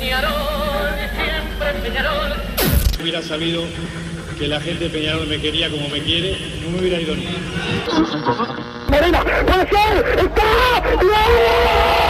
Peñarol, siempre Peñarol. Hubiera sabido que la gente de Peñarol me quería como me quiere, no me hubiera ido ni. Morena, puede ser, está, no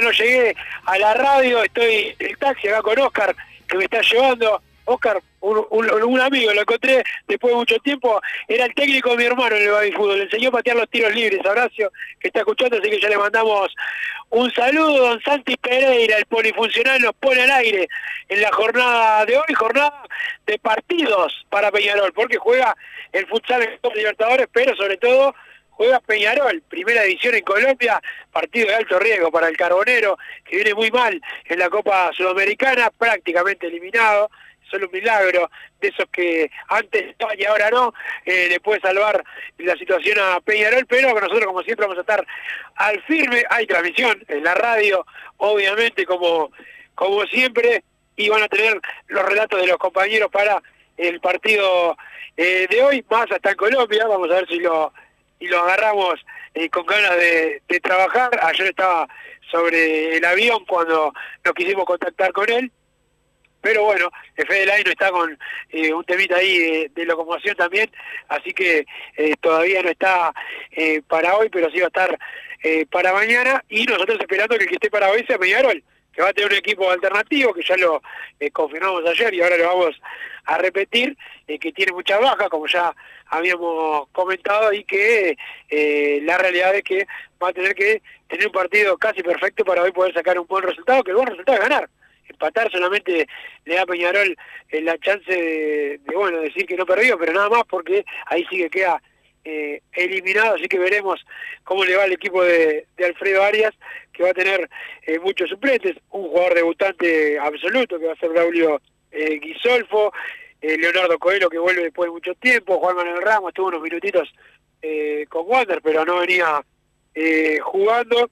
No llegué a la radio, estoy en el taxi acá con Oscar, que me está llevando. Oscar, un, un- amigo, lo encontré después de mucho tiempo, era el técnico de mi hermano en el baby fútbol, le enseñó a patear los tiros libres, Horacio, que está escuchando, así que ya le mandamos un saludo, don Santi Pereira, el polifuncional nos pone al aire en la jornada de hoy, jornada de partidos para Peñarol, porque juega el futsal en Copa Libertadores, pero sobre todo juega Peñarol, primera división en Colombia, partido de alto riesgo para el Carbonero, que viene muy mal en la Copa Sudamericana, prácticamente eliminado, solo un milagro de esos que antes y ahora no, eh, le puede salvar la situación a Peñarol, pero nosotros como siempre vamos a estar al firme, hay transmisión en la radio, obviamente como, como siempre, y van a tener los relatos de los compañeros para el partido eh, de hoy, más hasta en Colombia, vamos a ver si lo y lo agarramos eh, con ganas de, de trabajar. Ayer estaba sobre el avión cuando nos quisimos contactar con él. Pero bueno, Fede Laino está con eh, un temita ahí de, de locomoción también, así que eh, todavía no está eh, para hoy, pero sí va a estar eh, para mañana. Y nosotros esperando que el que esté para hoy sea Peñarol, que va a tener un equipo alternativo, que ya lo eh, confirmamos ayer y ahora lo vamos a repetir, eh, que tiene muchas bajas, como ya habíamos comentado, y que eh, la realidad es que va a tener que tener un partido casi perfecto para hoy poder sacar un buen resultado, que el buen resultado es ganar. Empatar solamente le da a Peñarol eh, la chance de, de, bueno, decir que no perdió, pero nada más porque ahí sí que queda eh, eliminado, así que veremos cómo le va al equipo de, de Alfredo Arias, que va a tener eh, muchos suplentes, un jugador debutante absoluto, que va a ser Braulio eh, Guisolfo, eh, Leonardo Coelho, que vuelve después de mucho tiempo, Juan Manuel Ramos, tuvo unos minutitos eh, con Wander, pero no venía eh, jugando,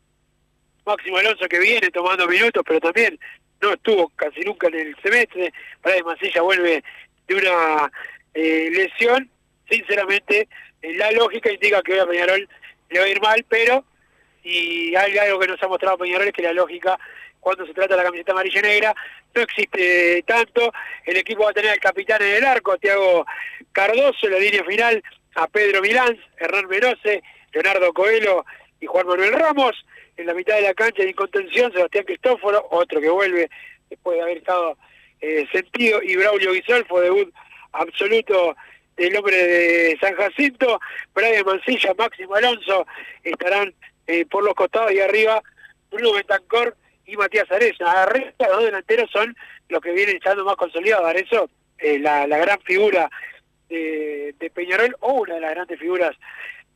Máximo Alonso que viene tomando minutos, pero también no estuvo casi nunca en el semestre, Brian Mancilla vuelve de una lesión, sinceramente la lógica indica que hoy a Peñarol le va a ir mal, pero y algo que nos ha mostrado Peñarol es que la lógica cuando se trata de la camiseta amarilla y negra no existe tanto, el equipo va a tener al capitán en el arco, Tiago Cardoso, en la línea final, a Pedro Milán, Hernán Menose, Leonardo Coelho y Juan Manuel Ramos, en la mitad de la cancha de contención, Sebastián Cristóforo, otro que vuelve después de haber estado eh, sentido, y Braulio Guisolfo, debut absoluto del hombre de San Jacinto, Brian Mancilla, Máximo Alonso, estarán eh, por los costados y arriba Bruno Betancor y Matías Areza. Arriba los delanteros son los que vienen echando más consolidados. Arezo eh, la, gran figura de, Peñarol, o una de las grandes figuras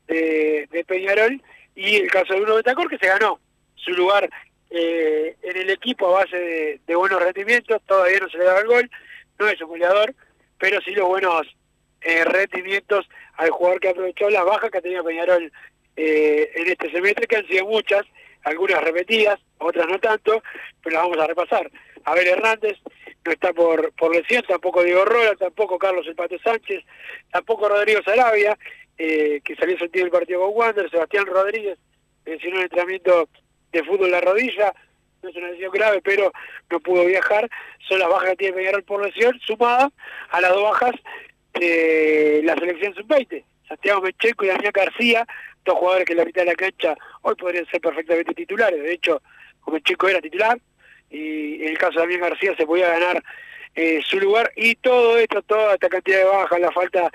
de, de Peñarol, y el caso de Bruno Betacor, que se ganó su lugar eh, en el equipo a base de, de buenos rendimientos, todavía no se le daba el gol, no es un goleador, pero sí los buenos eh, rendimientos al jugador que aprovechó las bajas que ha tenido Peñarol eh, en este semestre, que han sido muchas, algunas repetidas, otras no tanto, pero las vamos a repasar. Abel Hernández no está por, por lesión, tampoco Diego Rola, tampoco Carlos El Pato Sánchez, tampoco Rodrigo Sarabia, eh, que salió sentido del partido con Wander, Sebastián Rodríguez, lesionó el entrenamiento de fútbol en la rodilla, no es una lesión grave, pero no pudo viajar, son las bajas que tiene Peñarol por lesión, sumada a las dos bajas de la selección sub-20, Santiago Mecheco y Damián García, dos jugadores que en la mitad de la cancha hoy podrían ser perfectamente titulares, de hecho, Mecheco era titular, y en el caso de Damián García se podía ganar eh, su lugar, y todo esto, toda esta cantidad de bajas, la falta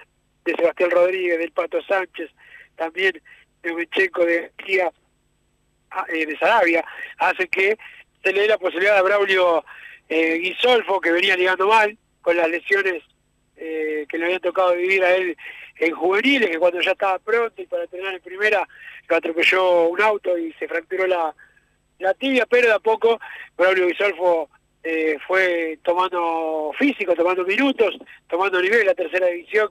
de Sebastián Rodríguez, del Pato Sánchez, también de Mecheco, de García, ah, eh, de Sarabia, hace que se le dé la posibilidad a Braulio eh, Guisolfo, que venía ligando mal, con las lesiones eh, que le habían tocado vivir a él en juveniles, que cuando ya estaba pronto y para entrenar en primera, lo atropelló un auto y se fracturó la, tibia, pero de a poco Braulio Guisolfo eh, fue tomando físico, tomando minutos, tomando nivel la tercera división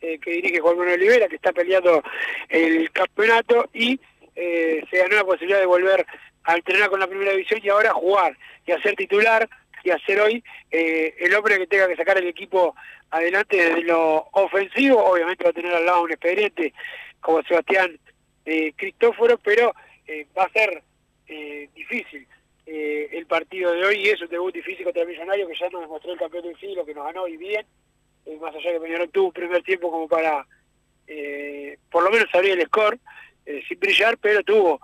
eh, que dirige Juan Manuel Olivera, que está peleando el campeonato y eh, se ganó la posibilidad de volver a entrenar con la primera división y ahora jugar y hacer titular y hacer hoy eh, el hombre que tenga que sacar el equipo adelante desde lo ofensivo, obviamente va a tener al lado un experiente como Sebastián eh, Cristóforo, pero eh, va a ser eh, difícil eh, el partido de hoy y es un debut difícil contra el Millonario que ya nos demostró el campeón del siglo, que nos ganó y bien, más allá que Peñarol tuvo un primer tiempo como para por lo menos abrir el score sin brillar, pero tuvo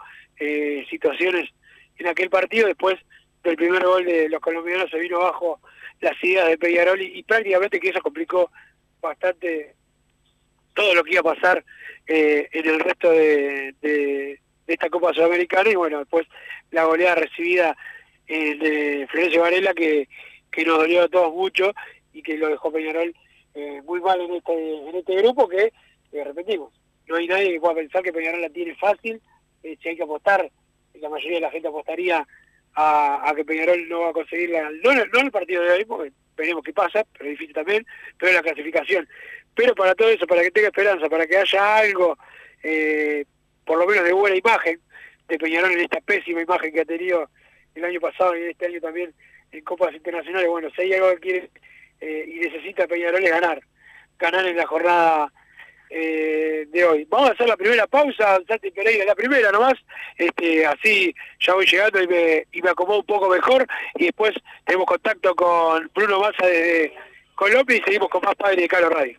situaciones en aquel partido, después del primer gol de los colombianos se vino abajo las ideas de Peñarol y, prácticamente que eso complicó bastante todo lo que iba a pasar eh, en el resto de, de- de esta Copa Sudamericana y bueno, después la goleada recibida eh, de Florencio Varela que, que nos dolió a todos mucho y que lo dejó Peñarol eh, muy mal en este, en este grupo que, eh, repetimos, no hay nadie que pueda pensar que Peñarol la tiene fácil, eh, si hay que apostar, la mayoría de la gente apostaría a, a que Peñarol no va a conseguir la, no, no el partido de hoy, porque veremos qué pasa, pero difícil también, pero en la clasificación. Pero para todo eso, para que tenga esperanza, para que haya algo, eh, por lo menos de buena imagen, de Peñarol en esta pésima imagen que ha tenido el año pasado y este año también en Copas Internacionales, bueno, si hay algo que quiere eh, y necesita Peñarol es ganar, ganar en la jornada eh, de hoy. Vamos a hacer la primera pausa, Santi Pereira, la primera nomás, este, así ya voy llegando y me, y me acomodo un poco mejor y después tenemos contacto con Bruno Massa desde Colombia y seguimos con más Padre de Calo Radio.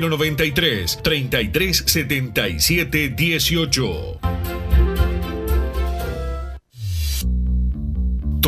093 3377 18.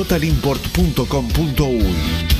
www.totalimport.com.uy.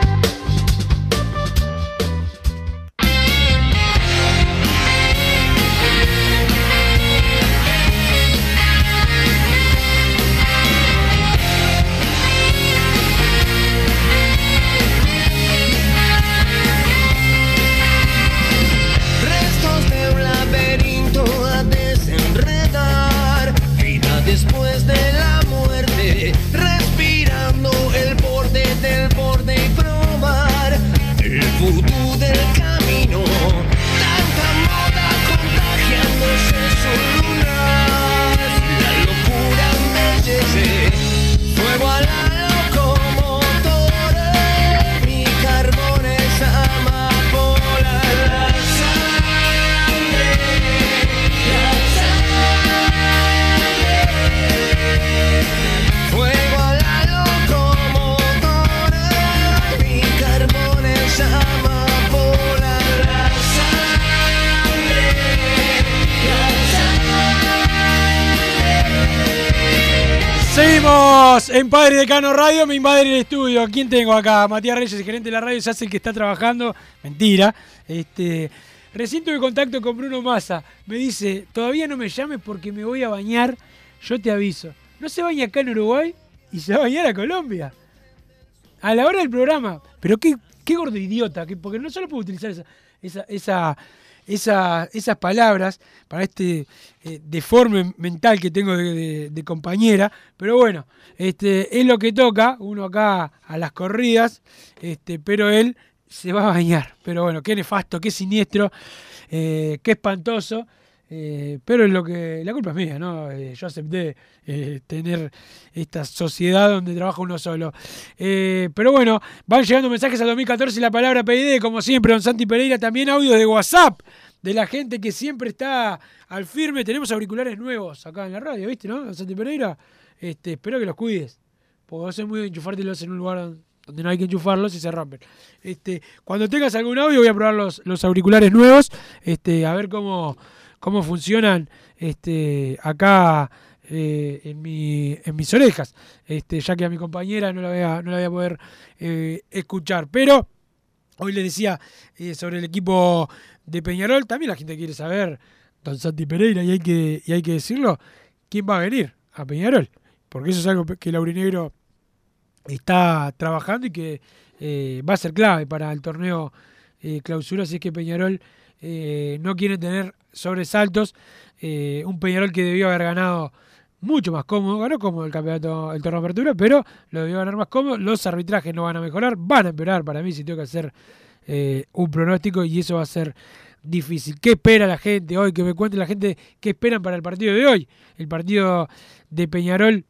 En Padre de Cano Radio, me invade el estudio. ¿Quién tengo acá? Matías Reyes, gerente de la radio, se hace el que está trabajando. Mentira. Este, recién tuve contacto con Bruno Massa. Me dice, todavía no me llames porque me voy a bañar. Yo te aviso. No se baña acá en Uruguay y se va a bañar a Colombia. A la hora del programa. Pero qué, qué gordo idiota. que- porque no solo puedo utilizar esa, esa, esa- esas palabras para este eh, deforme mental que tengo de compañera. Pero bueno, este, es lo que toca. Uno acá a las corridas. Este, pero él se va a bañar. Pero bueno, qué nefasto, qué siniestro, eh, qué espantoso. Eh, pero es lo que. La culpa es mía, ¿no? Eh, yo acepté eh, tener esta sociedad donde trabaja uno solo. Eh, pero bueno, van llegando mensajes al 2014 y la palabra PID, como siempre, don Santi Pereira, también audios de WhatsApp de la gente que siempre está al firme. Tenemos auriculares nuevos acá en la radio, ¿viste, no? Don Santi Pereira. Este, espero que los cuides. Porque vos es muy enchufártelos en un lugar don- donde no hay que enchufarlos y se rompen. Este, cuando tengas algún audio voy a probar los, los auriculares nuevos, este, a ver cómo, cómo funcionan este, acá eh, en, mi, en mis orejas, este, ya que a mi compañera no la voy a, no la voy a poder eh, escuchar. Pero hoy le decía eh, sobre el equipo de Peñarol, también la gente quiere saber, don Santi Pereira, y hay que, y hay que decirlo, quién va a venir a Peñarol, porque eso es algo que el Aurinegro está trabajando y que va a ser clave para el torneo clausura si es que Peñarol no quiere tener sobresaltos. Eh, un Peñarol que debió haber ganado mucho más cómodo, ganó cómodo el campeonato, el torneo de apertura, pero lo debió ganar más cómodo. Los arbitrajes no van a mejorar, van a empeorar para mí si tengo que hacer eh, un pronóstico y eso va a ser difícil. ¿Qué espera la gente hoy? Que me cuente la gente qué esperan para el partido de hoy. El partido de Peñarol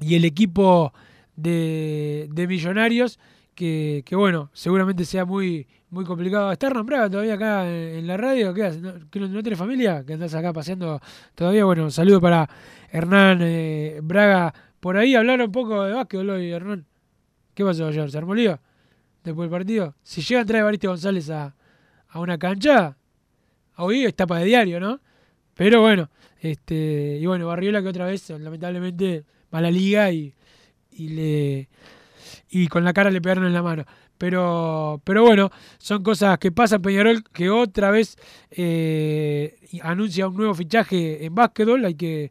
y el equipo de, de Millonarios, que, bueno, seguramente sea muy, muy complicado. ¿Está Hernán Braga todavía acá en, la radio? ¿Qué hace? ¿No, no, familia? ¿Que andás acá paseando todavía? Bueno, un saludo para Hernán eh, Braga. Por ahí hablaron un poco de básquetbol hoy, Hernán. ¿Qué pasó ayer? ¿Se armó lío? Después del partido. Si llega a traer Bariste González a, una cancha, hoy es tapa de diario, ¿no? Pero bueno, este y bueno, Barriola que otra vez, lamentablemente, va a la liga y, y le y con la cara le pegaron en la mano. Pero, pero bueno, son cosas que pasan. Peñarol que otra vez eh, anuncia un nuevo fichaje en básquetbol. Hay que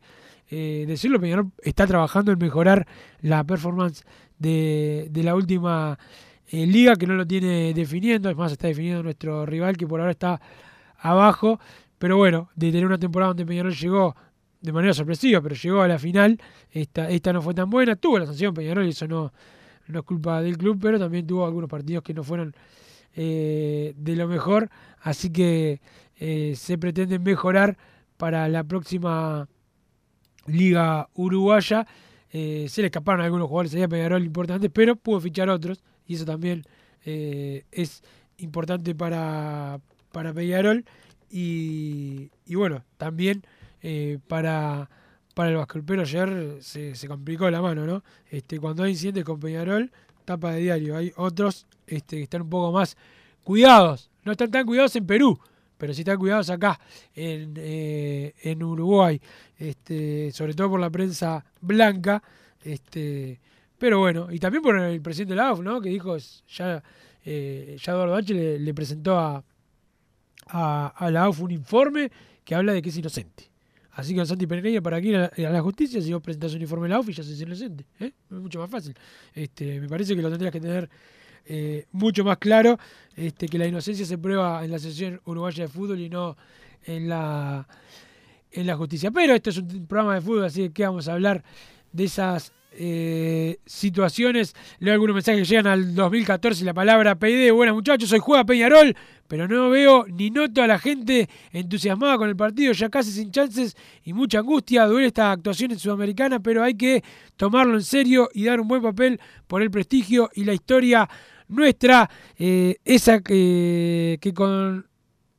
eh, decirlo, Peñarol está trabajando en mejorar la performance de, de la última eh, liga que no lo tiene definiendo. Es más, está definiendo nuestro rival que por ahora está abajo. Pero bueno, de tener una temporada donde Peñarol llegó de manera sorpresiva, pero llegó a la final. Esta, esta no fue tan buena. Tuvo la sanción Peñarol y eso no no es culpa del club, pero también tuvo algunos partidos que no fueron eh, de lo mejor, así que eh, se pretende mejorar para la próxima liga uruguaya. Eh, se le escaparon algunos jugadores allá Peñarol importantes, pero pudo fichar otros, y eso también es importante para, para Peñarol, y, y bueno, también para para el básquet. Ayer se, complicó la mano, ¿no? Este, cuando hay incidentes con Peñarol, tapa de diario. Hay otros este, que están un poco más cuidados. No están tan cuidados en Perú, pero sí están cuidados acá, en, eh, en Uruguay. Este, sobre todo por la prensa blanca. Este, pero bueno, y también por el presidente de la AUF, ¿no? Que dijo, ya, eh, ya Eduardo H. Le, le presentó a, a, a la AUF un informe que habla de que es inocente. Así que Santi Pereira, para aquí ir a, la justicia, si vos presentás un informe de la AUF, ya sos inocente. ¿eh? Es mucho más fácil. Este, me parece que lo tendrías que tener eh, mucho más claro, este, que la inocencia se prueba en la sesión uruguaya de fútbol y no en la, en la justicia. Pero esto es un programa de fútbol, así que vamos a hablar de esas eh, situaciones. Leo algunos mensajes que llegan al 2014 la palabra PD. Buenas muchachos, soy Juega Peñarol, pero no veo ni noto a la gente entusiasmada con el partido, ya casi sin chances y mucha angustia. Duele esta actuación en Sudamericana, pero hay que tomarlo en serio y dar un buen papel por el prestigio y la historia nuestra. Eh, esa que, que con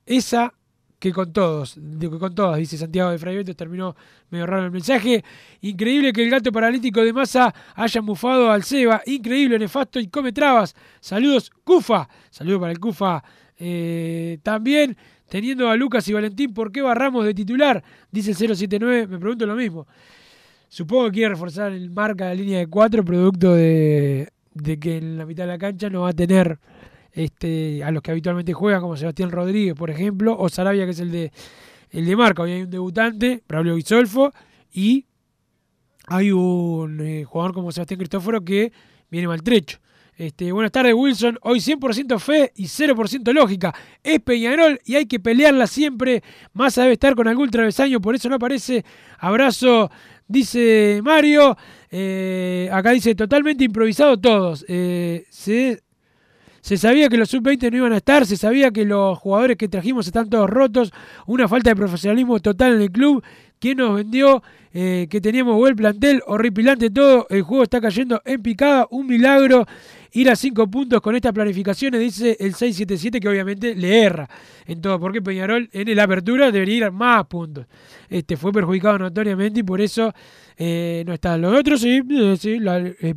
esa que con todos, que con todas, dice Santiago de Fray Beto, terminó medio raro el mensaje. Increíble que el gato paralítico de masa haya mufado al Seba, increíble, nefasto y come trabas. Saludos, Cufa. Saludos para el Cufa eh, también. Teniendo a Lucas y Valentín, ¿por qué barramos de titular? Dice el 079, me pregunto lo mismo. Supongo que quiere reforzar el marca de la línea de 4, producto de, que en la mitad de la cancha no va a tener este, a los que habitualmente juegan, como Sebastián Rodríguez, por ejemplo, o Sarabia, que es el de, el de marca. Hoy hay un debutante, Braulio Bisolfo, y hay un eh, jugador como Sebastián Cristóforo que viene maltrecho. Este, buenas tardes, Wilson. Hoy 100% fe y 0% lógica. Es Peñarol y hay que pelearla siempre. Massa debe estar con algún travesaño, por eso no aparece. Abrazo, dice Mario. Eh, acá dice totalmente improvisado todos. Eh, se sabía que los sub-20 no iban a estar, se sabía que los jugadores que trajimos están todos rotos, una falta de profesionalismo total en el club. ¿Quién nos vendió? Eh, que teníamos buen plantel, horripilante todo, el juego está cayendo en picada, un milagro ir a cinco puntos con estas planificaciones, dice el 677 que obviamente le erra en todo, porque Peñarol en la apertura debería ir a más puntos. Este fue perjudicado notoriamente y por eso eh, no está. Los otros sí, eh, sí la, eh,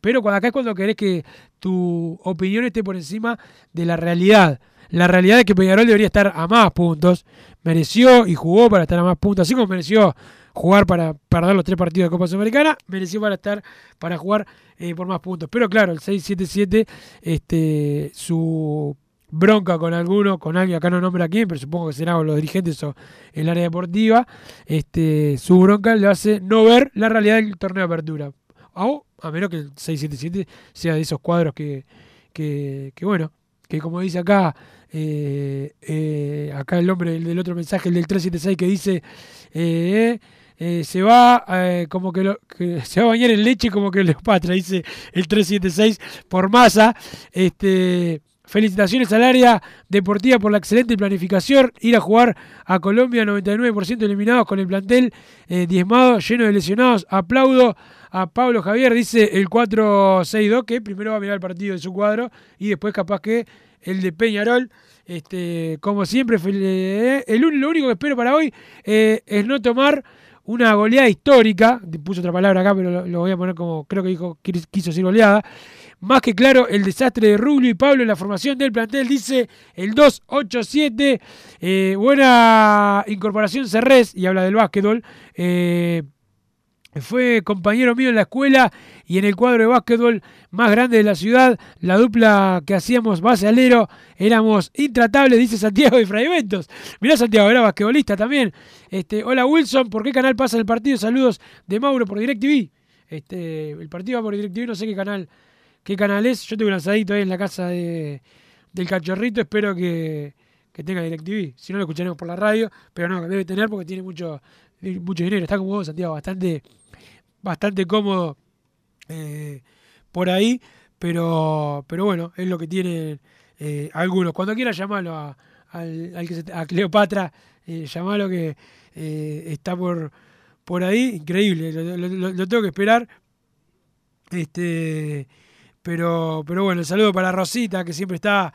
pero cuando acá es cuando querés que tu opinión esté por encima de la realidad. La realidad es que Peñarol debería estar a más puntos. Mereció y jugó para estar a más puntos, así como mereció jugar para perder los tres partidos de Copa Sudamericana, mereció para estar para jugar eh, por más puntos. Pero claro, el 677 este su bronca con alguno, con alguien, acá no nombra a quién, pero supongo que será los dirigentes o el área deportiva, este, su bronca le hace no ver la realidad del torneo de apertura. O a menos que el 677 sea de esos cuadros que, que, bueno, que como dice acá eh, eh, acá el hombre el del otro mensaje, el del 376, que dice, eh, se va eh, como que, se va a bañar en leche como que Leopatra, dice el 376 por masa. Este, felicitaciones al área deportiva por la excelente planificación, ir a jugar a Colombia 99% eliminados con el plantel eh, diezmado, lleno de lesionados. Aplaudo a Pablo Javier, dice el 462, que primero va a mirar el partido de su cuadro y después capaz que el de Peñarol. Este, como siempre, eh, el, lo único que espero para hoy es no tomar una goleada histórica, puso otra palabra acá, pero lo, voy a poner como creo que dijo, quis- quiso decir goleada. Más que claro, el desastre de Rubio y Pablo en la formación del plantel, dice el 287. Eh, buena incorporación Cerrés, y habla del básquetbol. Eh, fue compañero mío en la escuela y en el cuadro de básquetbol más grande de la ciudad. La dupla que hacíamos base alero éramos intratables, dice Santiago de Fraiventos. Mirá Santiago, era basquetbolista también. Este, hola Wilson, ¿por qué canal pasa el partido? Saludos de Mauro por DirecTV. Este, el partido va por DirecTV, no sé qué canal, qué canal es. Yo tengo un asadito ahí en la casa de, del cachorrito, espero que, que tenga DirecTV. Si no lo escucharemos por la radio, pero no, debe tener porque tiene mucho, mucho dinero. Está como vos, Santiago, bastante bastante cómodo eh, por ahí, pero, pero bueno, es lo que tienen eh, algunos. Cuando quieras llamarlo a, al, al Cleopatra, eh, llamalo que eh, está por, por ahí, increíble, lo, tengo que esperar. Este, pero, pero bueno, el saludo para Rosita, que siempre está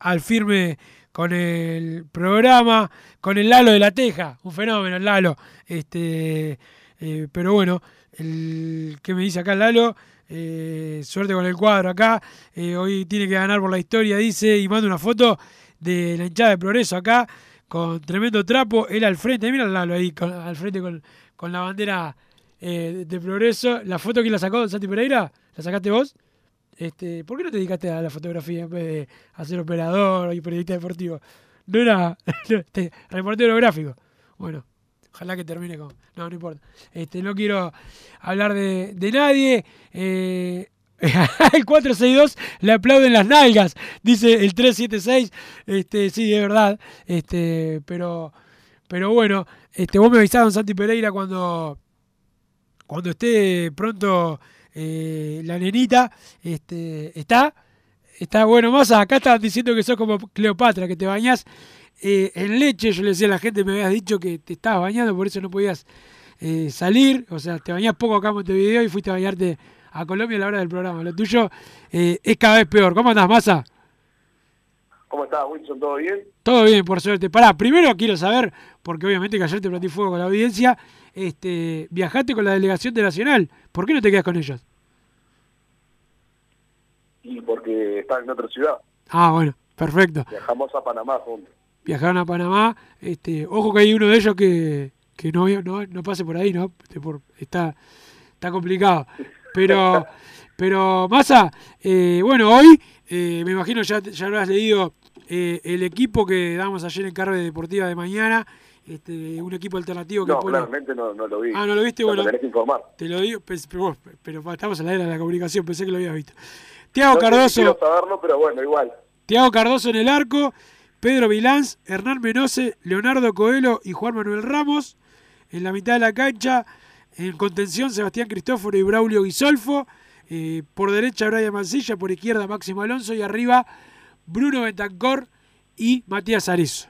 al firme con el programa, con el Lalo de la Teja, un fenómeno el Lalo. Este, eh, pero bueno, el que me dice acá Lalo, eh, suerte con el cuadro acá. eh, hoy tiene que ganar por la historia, dice, y manda una foto de la hinchada de Progreso acá, con tremendo trapo. Él al frente, mira Lalo ahí, con- al frente con, con la bandera eh, de Progreso. La foto que la sacó Santi Pereira, ¿la sacaste vos? Este, ¿Por qué no te dedicaste a la fotografía en vez de a ser operador y periodista deportivo? No era este, reportero gráfico. Bueno, ojalá que termine con. No, no importa. Este, no quiero hablar de, de nadie. Eh, el 462 le aplauden las nalgas, dice el 376. Este, sí, es verdad. Este, pero, pero bueno, este, vos me avisaron, Santi Pereira, cuando, cuando esté pronto eh, la nenita. Este, está. Está bueno, más acá estaban diciendo que sos como Cleopatra, que te bañás eh, en leche. Yo le decía a la gente, me habías dicho que te estabas bañando, por eso no podías eh, salir. O sea, te bañás poco acá en Montevideo y fuiste a bañarte a Colombia a la hora del programa. Lo tuyo eh, es cada vez peor. ¿Cómo andás, Massa? ¿Cómo estás, Wilson? ¿Todo bien? Todo bien, por suerte. Pará, primero quiero saber, porque obviamente que ayer te prendí fuego con la audiencia, este, viajaste con la delegación de Nacional. ¿Por qué no te quedas con ellos? Y porque están en otra ciudad. Ah, bueno, perfecto. Viajamos a Panamá juntos. Viajaron a Panamá. Este, ojo que hay uno de ellos que, que no, no, no pase por ahí, ¿no? Este, por- está, está complicado. Pero, pero Massa, eh, bueno, hoy eh, me imagino ya, ya lo has leído eh, el equipo que damos ayer en Carve Deportiva de mañana. Este, un equipo alternativo que No, pone- claramente no, no lo vi. Ah, ¿no lo viste? No, Bueno. Tenés que informar. Te lo digo, pero, estamos en la era de la comunicación, pensé que lo habías visto. Tiago Cardoso. quiero saberlo, pero bueno, igual. Tiago Cardoso en el arco, Pedro Vilánz, Hernán Menose, Leonardo Coelho y Juan Manuel Ramos. En la mitad de la cancha, en contención, Sebastián Cristóforo y Braulio Guisolfo. Eh, por derecha, Brian Mancilla, por izquierda, Máximo Alonso y arriba, Bruno Bentancor y Matías te-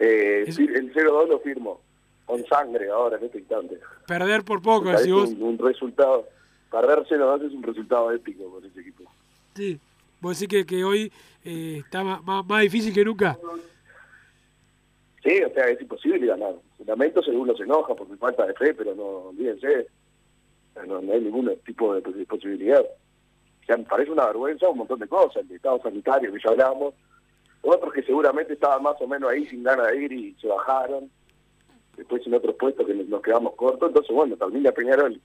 Eh, el 0-2 lo firmo. Con sangre ahora, en este instante. perder por poco, si vos. un, un resultado. Perder 0-2 es un resultado épico con ese equipo. Sí, vos decís que, que hoy eh, más, más- difícil que nunca. Sí, o sea, es imposible ganar. Lamento si uno se enoja por mi falta de fe, pero no olvídense. No, hay ningún tipo de, posibilidad. O sea, me parece una vergüenza un montón de cosas. El estado sanitario que ya hablamos. Otros que seguramente estaban más o menos ahí sin ganas de ir y se bajaron. Después en otros puestos que nos quedamos cortos. Entonces, bueno, termina Peñarol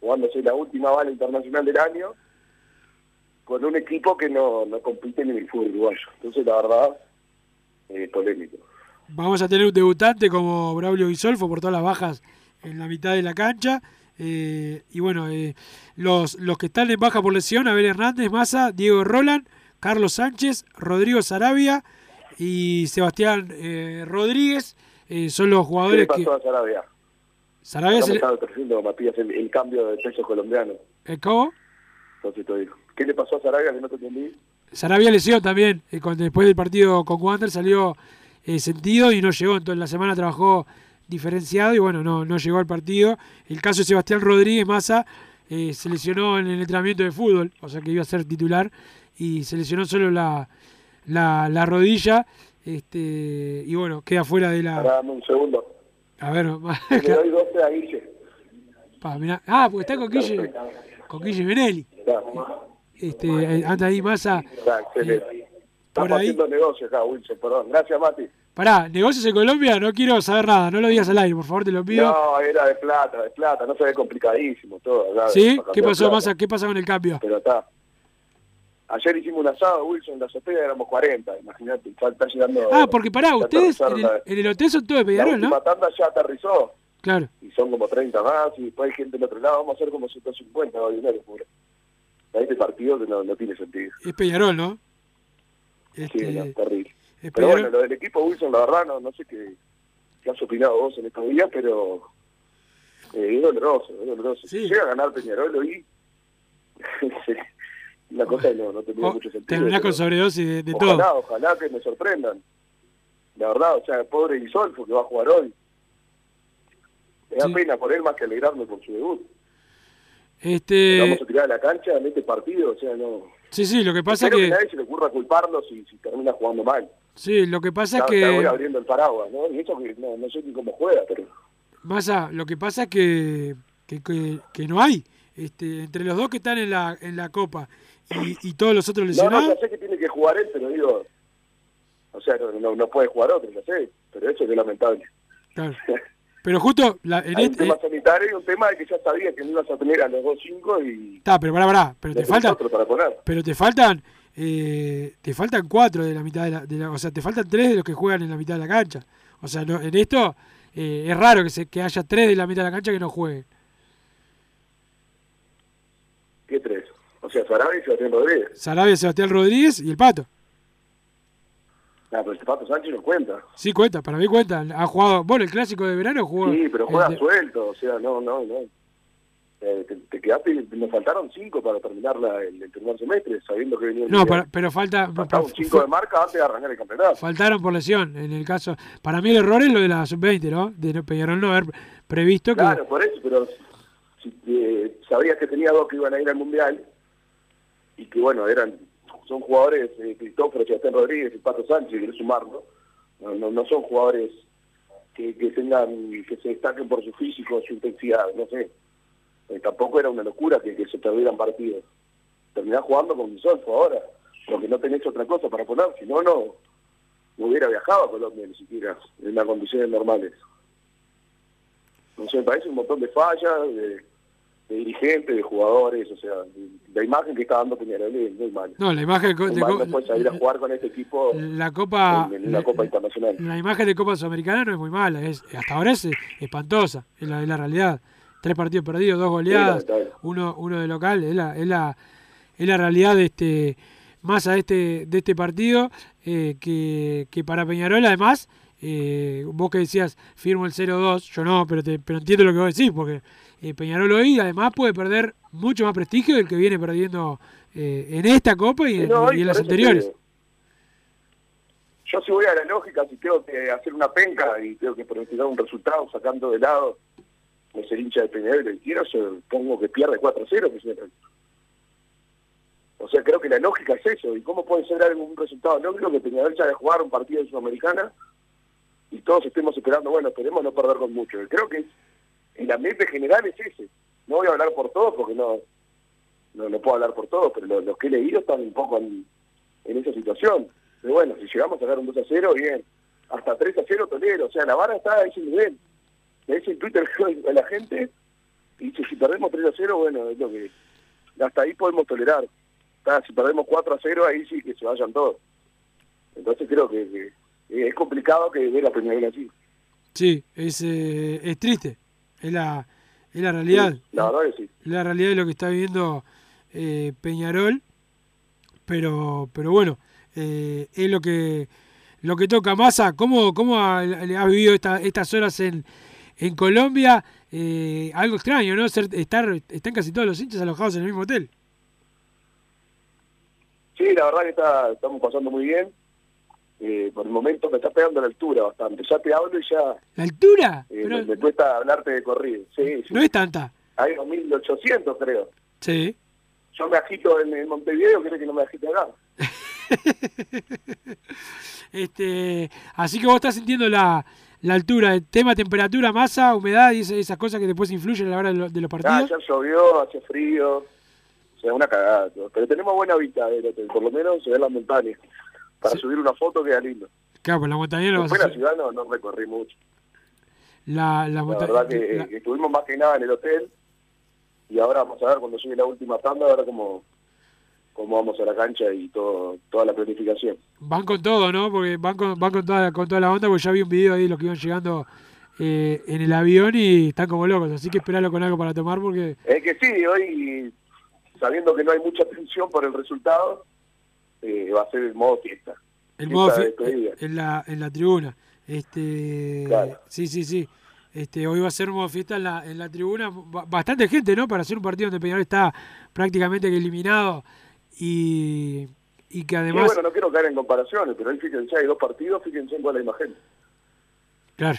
jugándose la última bala internacional del año con un equipo que no, no compite en el fútbol uruguayo. Entonces, la verdad, eh, polémico. Vamos a tener un debutante como Braulio Guisolfo por todas las bajas en la mitad de la cancha. Eh, y bueno, eh, los, los que están en baja por lesión, Abel Hernández, Massa, Diego Roland, Carlos Sánchez, Rodrigo Sarabia y Sebastián eh, Rodríguez son los ¿Qué le jugadores que... pasó a Sarabia? Sarabia se le- Matías, el, el cambio de peso colombiano. ¿eh, ¿Cómo? Entonces te digo. ¿Qué le pasó a Sarabia que no te entendí? Sarabia lesión también. eh, cuando después del partido con Wander salió eh, sentido y no llegó. Entonces la semana trabajó diferenciado y bueno, no, no llegó al partido. El caso de Sebastián Rodríguez Massa eh, se lesionó en el entrenamiento de fútbol, o sea que iba a ser titular y se lesionó solo la, la, la rodilla. Este, y bueno, queda fuera de la. dame un segundo. A ver, Le doy 12 a Guille. pa, mirá. ah, porque está con Guille, con Guille Benelli. Este, eh, anda ahí Massa. excelente. por Estamos ahí- haciendo negocio acá, Wilson, perdón. Gracias, Mati. Pará, negocios en Colombia, no quiero saber nada, no lo digas al aire, por favor, te lo pido. No, era de plata, de plata, no se ve complicadísimo todo. ¿Sí? ¿Qué pasó. Massa? ¿Qué pasa con el cambio? Pero está. Ayer hicimos un asado, Wilson, en la azotea éramos 40, imagínate, está, está llegando... Ah, porque pará, ustedes en el, en el hotel son todos de la, la Peñarol, ¿no? tanda ya aterrizó, Claro. y son como 30 más, y después hay gente del otro lado, vamos a hacer como 150, va a. Este partido no, no tiene sentido. Es Peñarol, ¿no? Sí, Este, no, terrible. es Pero bueno, lo del equipo Wilson, la verdad, no, no sé qué, qué has opinado vos en estos días, pero eh, es doloroso, es doloroso. Si llega a ganar Peñarol hoy, una cosa no, no tendría Oh, mucho sentido. terminás con sobredosis de, de ojalá, todo. ojalá que me sorprendan. La verdad, o sea, pobre Guisolfo que va a jugar hoy. Me da Sí. pena por él más que alegrarme por su debut. Este, vamos a tirar a la cancha en este partido, o sea, no... sí, sí, lo que pasa Espero que, que, nadie se le ocurra culparlo si, si termina jugando mal. sí, lo que pasa es Está- está que, abriendo el paraguas, ¿no? Y eso que no, no sé ni cómo juega, pero... Massa, lo que pasa es que, que, que, que no hay, este, entre los dos que están en la, en la Copa y, y todos los otros No, no, lesionados, ya sé que tiene que jugar él, pero digo... O sea, no, no, no puede jugar otro, ya sé, pero eso es lamentable. claro. Pero justo, la, en Hay un este, tema sanitario y un tema de que ya sabía que no ibas a tener a los dos cinco y... está, pero pará, pará, pero te no tenés falta, otro para poner. Pero te faltan eh, te faltan cuatro de la mitad de la, de la- o sea, te faltan tres de los que juegan en la mitad de la cancha. O sea, no, en esto eh, es raro que se que haya tres de la mitad de la cancha que no jueguen. ¿Qué tres? O sea, Sarabia y Sebastián Rodríguez. Sarabia, Sebastián Rodríguez y el Pato. Ah, pero Pato Sánchez no cuenta. Sí cuenta, para mí cuenta. Ha jugado, bueno, el clásico de verano jugó. Sí, pero juega de- suelto, o sea, no, no, no. Eh, te, te quedaste, nos faltaron cinco para terminar la- el, el primer semestre, sabiendo que venía el No, para- pero falta Faltaba un cinco de marca antes de arrancar el campeonato. faltaron por lesión en el caso. Para mí el error es lo de la sub-20, ¿no? De no- Peñarol no haber previsto que Claro, por eso, pero si, eh, sabías que tenía dos que iban a ir al Mundial y que, bueno, eran son jugadores, eh, Cristóforo, Sebastián Rodríguez y Pato Sánchez, quiero sumarlo, no, no, son jugadores que, que tengan, que se destaquen por su físico, su intensidad, no sé. Eh, tampoco era una locura que, que se perdieran partidos. Terminás jugando con Solfo ahora, porque no tenés otra cosa para poner, si no, no, hubiera viajado a Colombia ni siquiera, en las condiciones normales. No sé, me parece un montón de fallas, de, de dirigentes, de jugadores, o sea, la imagen que está dando Peñarol es muy mala. No, la imagen de, de salir a jugar con este equipo la Copa en, en una Copa Internacional. La imagen de Copa Sudamericana no es muy mala, es, hasta ahora es espantosa, es la, es la realidad. Tres partidos perdidos, dos goleadas, uno, uno de local, es la, es la, es la realidad de este más a este, de este partido, eh, que, que para Peñarol además, eh, vos que decías firmo el 0-2, yo no, pero te, pero entiendo lo que vos decís, porque eh, Peñarol hoy además puede perder mucho más prestigio del que viene perdiendo eh, en esta Copa y en, y las anteriores. Yo si voy a la lógica, si tengo que hacer una penca y tengo que pronosticar un resultado sacando de lado no ser hincha de Peñarol y quiero, pongo que pierde 4-0. Peñarol. O sea, creo que la lógica es eso. ¿Y cómo puede ser algún resultado lógico que Peñarol ya de jugar un partido de Sudamericana y todos estemos esperando, bueno, esperemos no perder con mucho? Creo que es- el ambiente general es ese. No voy a hablar por todos porque no no, no puedo hablar por todos, pero lo- los, que he leído están un poco en, esa situación. Pero bueno, si llegamos a sacar un 2 a 0, bien. Hasta 3 a 0, tolero. O sea, la vara está a ese nivel. Le dice en Twitter a la gente y si perdemos 3 a 0, bueno, es lo que... Hasta ahí podemos tolerar. Si perdemos 4 a 0, ahí sí que se vayan todos. Entonces creo que, es complicado que ver a Peñarol así. Sí, es, eh, es triste. Es la, Es la realidad. La verdad que sí. Es la realidad de lo que está viviendo eh, Peñarol. Pero, pero bueno, eh, es lo que lo que toca. Massa, ¿cómo, cómo has vivido esta- estas horas en, en Colombia? Eh, algo extraño, ¿no? Ser, estar, están casi todos los hinchas alojados en el mismo hotel. Sí, la verdad que está, estamos pasando muy bien. Eh, por el momento me está pegando la altura bastante. Ya te hablo y ya ¿La altura? eh, Pero me, me cuesta hablarte de corrido. Sí, sí. no es tanta. Hay 2.800 creo. Sí. Yo me agito en, en Montevideo, ¿querés que no me agite acá? Este, así que vos estás sintiendo la, la altura, el tema temperatura, masa, humedad y esas, cosas que después influyen a la hora de, lo- de los Ah, partidos. ya llovió, hace frío. O sea, una cagada. Pero tenemos buena vista, hotel, por lo menos se ve las montañas. Para subir una foto queda lindo. Claro, pues la montañera lo vas a Después la ciudad no, no recorrí mucho. la, la La verdad que, la- que estuvimos más que nada en el hotel y ahora vamos a ver cuando llegue la última tanda, ahora cómo, cómo vamos a la cancha y todo toda la planificación. van con todo, ¿no? Porque van con, van con toda, con toda la onda, porque ya vi un video ahí de los que iban llegando eh, en el avión y están como locos, así que esperalo con algo para tomar porque Es que sí, hoy sabiendo que no hay mucha tensión por el resultado, eh, va a ser el modo fiesta. el Fiesta modo de fi- despedida. en la, en la tribuna. Este, Claro. Sí, sí, sí. Este, hoy va a ser un modo fiesta en la, en la tribuna. Ba- Bastante gente, ¿no? Para hacer un partido donde Peñarol está prácticamente eliminado y, y que además... bueno, no quiero caer en comparaciones, pero ahí fíjense, hay dos partidos, fíjense en cuál es la imagen. Claro.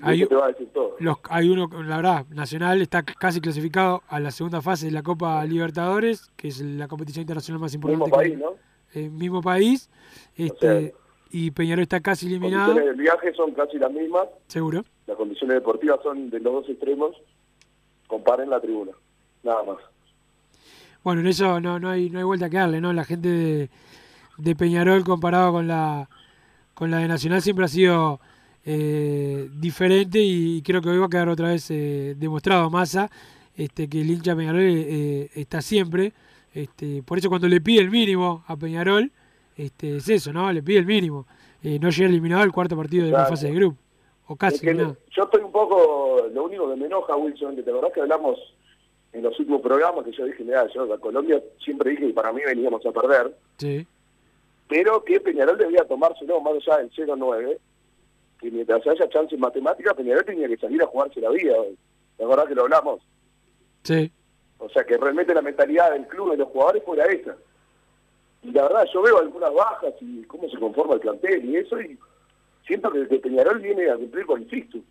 Hay, te va a decir todo. los, hay uno, la verdad, Nacional está casi clasificado a la segunda fase de la Copa Libertadores, que es la competición internacional más importante. Mismo que- país, ¿no? Eh, mismo país. Este, y Peñarol está casi Las eliminado, condiciones del viaje son casi las mismas, seguro. las condiciones deportivas son de los dos extremos, comparen la tribuna, nada más. Bueno, en eso no, no, hay, no hay vuelta que darle, ¿no? La gente de, de Peñarol comparado con la, con la de Nacional siempre ha sido eh, diferente y creo que hoy va a quedar otra vez eh, demostrado Massa este, que el hincha Peñarol eh, está siempre. Este, por eso cuando le pide el mínimo a Peñarol, este, es eso, ¿no? Le pide el mínimo. Eh, no llega eliminado el cuarto partido de la fase de grupo. O casi, Es que ¿no? yo estoy un poco, lo único que me enoja, Wilson, que te acordás que hablamos en los últimos programas, que yo dije, mira, yo a Colombia siempre dije que para mí veníamos a perder, Sí. pero que Peñarol debía tomárselo más allá del 0-9, que mientras haya chance en matemáticas, Peñarol tenía que salir a jugarse la vida. ¿Te acordás que lo hablamos? Sí. O sea, que realmente la mentalidad del club de los jugadores fuera esa. Y la verdad, yo veo algunas bajas y cómo se conforma el plantel y eso, y siento que, que Peñarol viene a cumplir con el.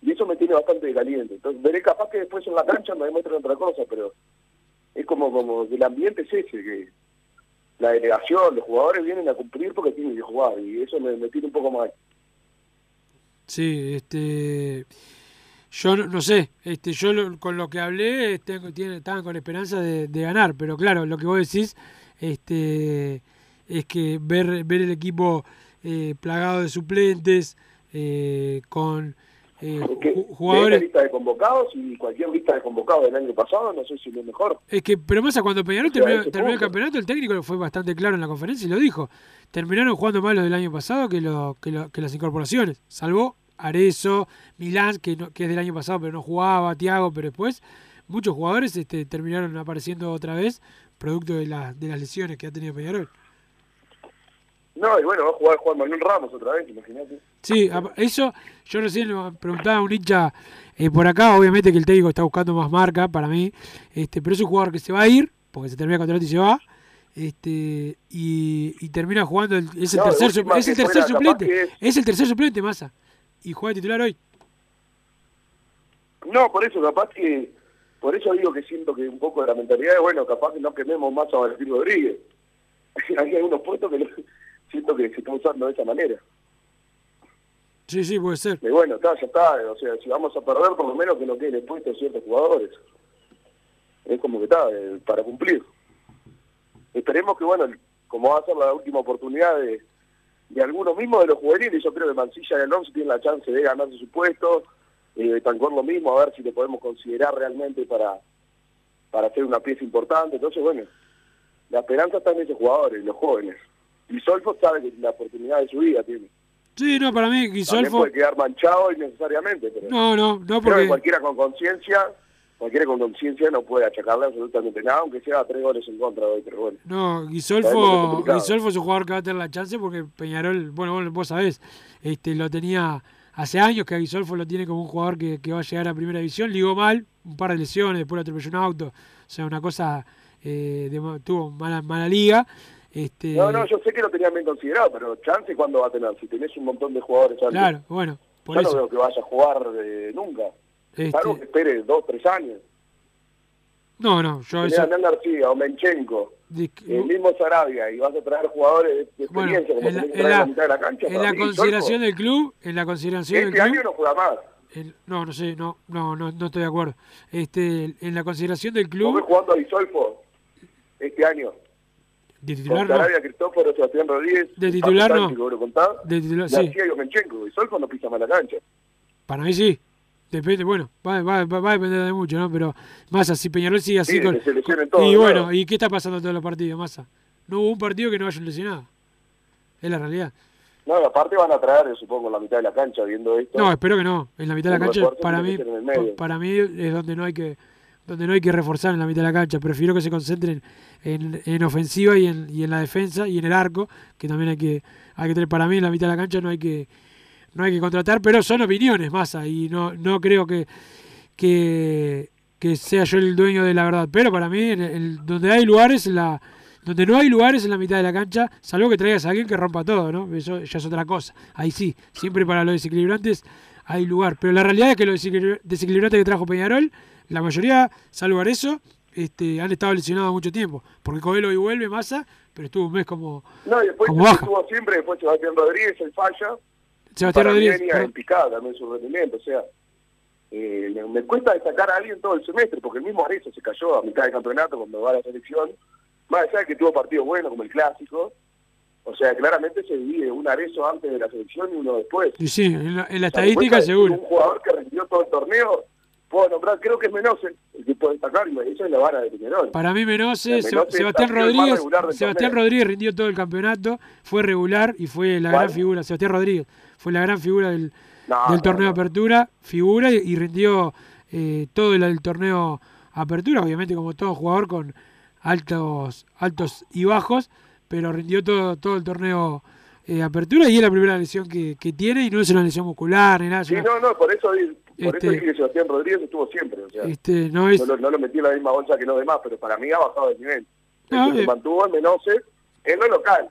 Y eso me tiene bastante caliente. Entonces, veré capaz que después en la cancha me demuestran otra cosa, pero es como, como el ambiente es ese, que la delegación, los jugadores vienen a cumplir porque tienen que jugar, y eso me, me tiene un poco mal. Sí, este. Yo no, sé, este, yo lo- con lo que hablé tiene, estaban con esperanza de, de ganar, pero claro, lo que vos decís este, es que ver, ver el equipo eh, plagado de suplentes, eh, con eh, jugadores. lista de convocados y cualquier lista de convocados del año pasado, no sé si lo mejor. Es que, pero más cuando Peñarol O sea, terminó, el campeonato, el técnico fue bastante claro en la conferencia y lo dijo. Terminaron jugando más los del año pasado que, lo, que, lo- que las incorporaciones. Salvo Arezo, Milán, que, no- que es del año pasado pero no jugaba, Tiago, pero después muchos jugadores este, terminaron apareciendo otra vez producto de, la- de las lesiones que ha tenido Peñarol. No, y bueno, va a jugar Juan Manuel Ramos otra vez, imagínate. Sí, eso yo recién le preguntaba a un hincha eh, por acá, obviamente que el técnico está buscando más marca para mí, este, pero es un jugador que se va a ir, porque se termina el contrato y se va, este, y, y termina jugando, el- es el No, tercer, es el tercer suplente, que- es el tercer suplente, Massa, y juega titular hoy. No, por eso, capaz que, por eso digo que siento que un poco de la mentalidad es, bueno, capaz que no quememos más a Valentín Rodríguez. Hay algunos puestos que siento que se está usando de esa manera. Sí, sí, puede ser. Y bueno, está, ya está, o sea, si vamos a perder, por lo menos que no queden puestos ciertos jugadores. Es como que está, eh, para cumplir. Esperemos que, bueno, como va a ser la última oportunidad de, de algunos mismos de los juveniles, yo creo que Mancilla y Alonso tienen la chance de ganarse su puesto, eh, Tancor lo mismo, a ver si le podemos considerar realmente para, para hacer una pieza importante. Entonces, bueno, la esperanza está en esos jugadores, los jóvenes. Y Solfo sabe que la oportunidad de su vida tiene. Sí, no, para mí Guisolfo... puede quedar manchado innecesariamente, pero No, no, no, creo porque... que cualquiera con conciencia, cualquiera con conciencia no puede achacarle absolutamente nada, aunque sea tres goles en contra hoy, pero bueno. No, Guisolfo. Guisolfo es un jugador que va a tener la chance porque Peñarol, bueno, vos, vos sabés, este, lo tenía hace años que a Guisolfo lo tiene como un jugador que, que va a llegar a primera división. Ligó mal, un par de lesiones, después lo atropelló un auto, o sea, una cosa, eh, de tuvo mala, mala liga. Este, No, no, yo sé que lo tenían bien considerado, pero chance cuándo va a tener, si tenés un montón de jugadores antes. Claro, bueno, por yo eso. no veo que vaya a jugar eh, nunca. Este- Salvo que espere dos, tres años. No, no, yo Tenés eso... Hernán García o Menchenko, de- el mismo Sarabia, y vas a traer jugadores de, de Bueno, experiencia como en la, que en la- la mitad de la cancha. en la mí, consideración del club, en la consideración del Este club, año no juega más. el- no, no sé, no, no, no, no estoy de acuerdo. Este, en la consideración del ¿Vos club, ves jugando a Disolfo este año? de Con titular no, Cristóforo, Sebastián Rodríguez, De titular no. Contás, de titular, sí, García y Menchenko. Disolfo no pisa más la cancha. para mí sí. Depende, bueno, va, va, va, va a depender de mucho, ¿no? Pero Massa, si Peñarol sigue así Sí, con. y ¿no? bueno, ¿y qué está pasando en todos los partidos, Massa? No hubo un partido que no haya lesionado. Es la realidad. No, aparte van a traer, supongo, la mitad de la cancha viendo esto. No, espero que no. En la mitad de la cancha, para mí, en para mí es donde no hay que donde no hay que reforzar en la mitad de la cancha. Prefiero que se concentren en, en ofensiva y en, y en la defensa y en el arco, que también hay que hay que tener. Para mí en la mitad de la cancha no hay que no hay que contratar, pero son opiniones, Massa, y no no creo que que, que sea yo el dueño de la verdad. Pero para mí, en el- donde hay lugares, en la donde no hay lugares en la mitad de la cancha, salvo que traigas a alguien que rompa todo, ¿no? Eso ya es otra cosa. Ahí sí, siempre para los desequilibrantes hay lugar. Pero la realidad es que los desequilibra- desequilibrantes que trajo Peñarol, la mayoría, salvo eso, este, han estado lesionados mucho tiempo. Porque Coelho hoy vuelve, Massa, pero estuvo un mes como, No, y después como baja. estuvo siempre, después Sebastián Rodríguez, el falla. Sebastián Para mí Rodríguez. venía perdón. en picada también su rendimiento, o sea, eh, me, me cuesta destacar a alguien todo el semestre, porque el mismo Arezzo se cayó a mitad de campeonato cuando va a la selección, más allá de que tuvo partidos buenos como el clásico, o sea, claramente se divide un Arezzo antes de la selección y uno después. Y sí, en la, en estadística seguro. Un jugador que rindió todo el torneo, puedo nombrar, creo que es Menose, el que puede destacar, y eso es la vara de Peñarol. Para mí Menose, Sebastián Rodríguez, Sebastián torneo. Rodríguez rindió todo el campeonato, fue regular y fue la ¿Cuál? gran figura. Sebastián Rodríguez fue la gran figura del, No, del torneo no. Apertura, figura y, rindió eh, todo el, el torneo Apertura, obviamente como todo jugador con altos altos y bajos, pero rindió todo todo el torneo eh, Apertura y es la primera lesión que, que tiene y no es una lesión muscular ni nada. Sí, no, no, por eso, por Este- eso dije que Sebastián Rodríguez estuvo siempre, o sea, este, no es no, lo, no lo metí en la misma bolsa que los demás, pero para mí ha bajado de nivel. Que eh. se mantuvo en Menose, en lo local,